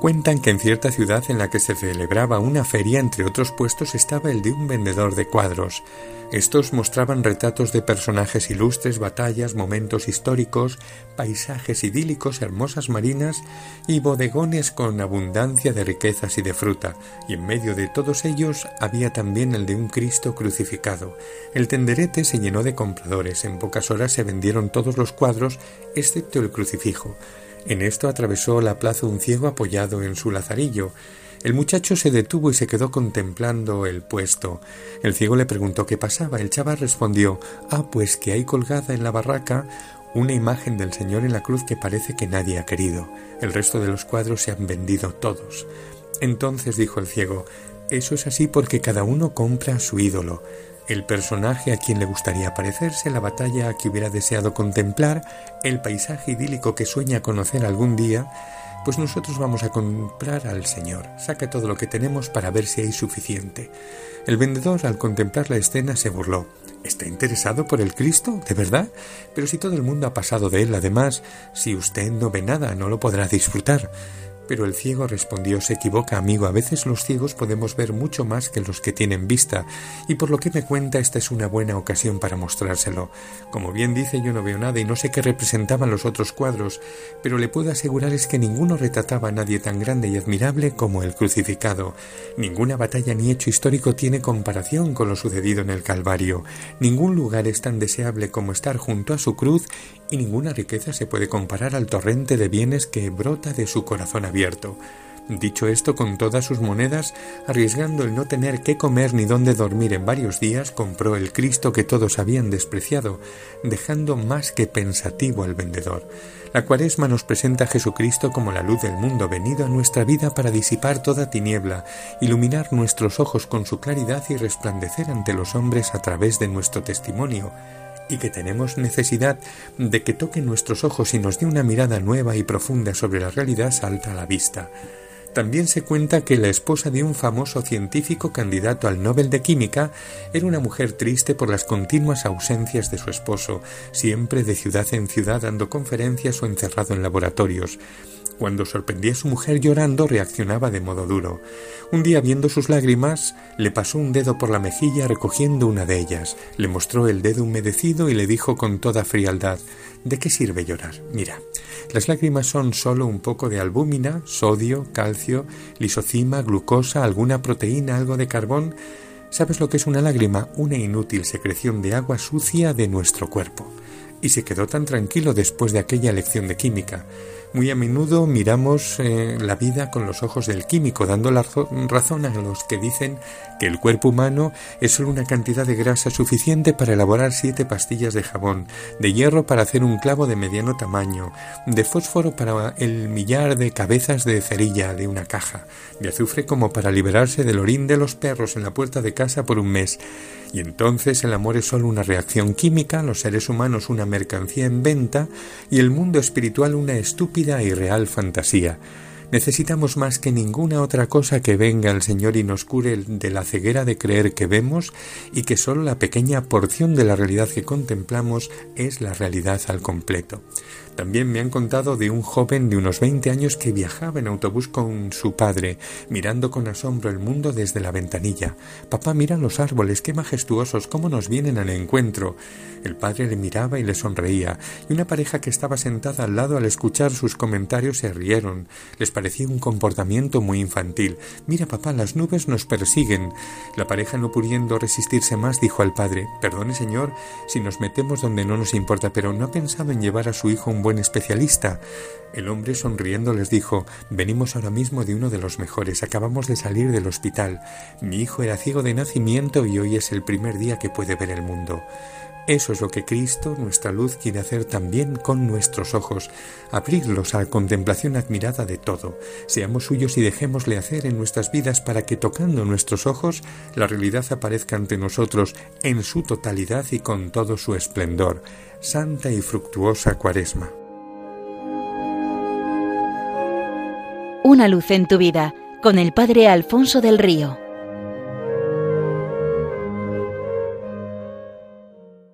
Cuentan que en cierta ciudad en la que se celebraba una feria, entre otros puestos, estaba el de un vendedor de cuadros. Estos mostraban retratos de personajes ilustres, batallas, momentos históricos, paisajes idílicos, hermosas marinas y bodegones con abundancia de riquezas y de fruta, y en medio de todos ellos había también el de un Cristo crucificado. El tenderete se llenó de compradores, en pocas horas se vendieron todos los cuadros, excepto el crucifijo. En esto atravesó la plaza un ciego apoyado en su lazarillo. El muchacho se detuvo y se quedó contemplando el puesto. El ciego le preguntó qué pasaba. El chaval respondió Ah, pues que hay colgada en la barraca una imagen del Señor en la cruz que parece que nadie ha querido. El resto de los cuadros se han vendido todos. Entonces dijo el ciego Eso es así porque cada uno compra a su ídolo el personaje a quien le gustaría parecerse, la batalla que hubiera deseado contemplar, el paisaje idílico que sueña conocer algún día, pues nosotros vamos a comprar al Señor. Saca todo lo que tenemos para ver si hay suficiente. El vendedor, al contemplar la escena, se burló. ¿Está interesado por el Cristo? ¿De verdad? Pero si todo el mundo ha pasado de él, además, si usted no ve nada, no lo podrá disfrutar. Pero el ciego respondió Se equivoca, amigo. A veces los ciegos podemos ver mucho más que los que tienen vista, y por lo que me cuenta esta es una buena ocasión para mostrárselo. Como bien dice, yo no veo nada y no sé qué representaban los otros cuadros, pero le puedo asegurar es que ninguno retrataba a nadie tan grande y admirable como el crucificado. Ninguna batalla ni hecho histórico tiene comparación con lo sucedido en el Calvario. Ningún lugar es tan deseable como estar junto a su cruz y ninguna riqueza se puede comparar al torrente de bienes que brota de su corazón abierto. Dicho esto, con todas sus monedas, arriesgando el no tener qué comer ni dónde dormir en varios días, compró el Cristo que todos habían despreciado, dejando más que pensativo al vendedor. La cuaresma nos presenta a Jesucristo como la luz del mundo, venido a nuestra vida para disipar toda tiniebla, iluminar nuestros ojos con su claridad y resplandecer ante los hombres a través de nuestro testimonio, y que tenemos necesidad de que toque nuestros ojos y nos dé una mirada nueva y profunda sobre la realidad salta a la vista. También se cuenta que la esposa de un famoso científico candidato al Nobel de Química era una mujer triste por las continuas ausencias de su esposo, siempre de ciudad en ciudad dando conferencias o encerrado en laboratorios. Cuando sorprendía a su mujer llorando, reaccionaba de modo duro. Un día, viendo sus lágrimas, le pasó un dedo por la mejilla recogiendo una de ellas, le mostró el dedo humedecido y le dijo con toda frialdad ¿De qué sirve llorar? Mira, las lágrimas son solo un poco de albúmina, sodio, calcio, lisocima, glucosa, alguna proteína, algo de carbón. ¿Sabes lo que es una lágrima? Una inútil secreción de agua sucia de nuestro cuerpo. Y se quedó tan tranquilo después de aquella lección de química. Muy a menudo miramos eh, la vida con los ojos del químico, dando la razón a los que dicen que el cuerpo humano es solo una cantidad de grasa suficiente para elaborar siete pastillas de jabón, de hierro para hacer un clavo de mediano tamaño, de fósforo para el millar de cabezas de cerilla de una caja, de azufre como para liberarse del orín de los perros en la puerta de casa por un mes. Y entonces el amor es solo una reacción química, los seres humanos una mercancía en venta y el mundo espiritual una estúpida y real fantasía. Necesitamos más que ninguna otra cosa que venga el Señor y nos cure de la ceguera de creer que vemos y que sólo la pequeña porción de la realidad que contemplamos es la realidad al completo. También me han contado de un joven de unos 20 años que viajaba en autobús con su padre, mirando con asombro el mundo desde la ventanilla. Papá, mira los árboles, qué majestuosos, cómo nos vienen al encuentro. El padre le miraba y le sonreía, y una pareja que estaba sentada al lado al escuchar sus comentarios se rieron. Les parecía un comportamiento muy infantil. Mira, papá, las nubes nos persiguen. La pareja, no pudiendo resistirse más, dijo al padre Perdone, señor, si nos metemos donde no nos importa, pero ¿no ha pensado en llevar a su hijo un buen especialista. El hombre sonriendo les dijo Venimos ahora mismo de uno de los mejores. Acabamos de salir del hospital. Mi hijo era ciego de nacimiento y hoy es el primer día que puede ver el mundo. Eso es lo que Cristo, nuestra luz, quiere hacer también con nuestros ojos, abrirlos a la contemplación admirada de todo. Seamos suyos y dejémosle hacer en nuestras vidas para que tocando nuestros ojos la realidad aparezca ante nosotros en su totalidad y con todo su esplendor. Santa y fructuosa Cuaresma. Una luz en tu vida con el Padre Alfonso del Río.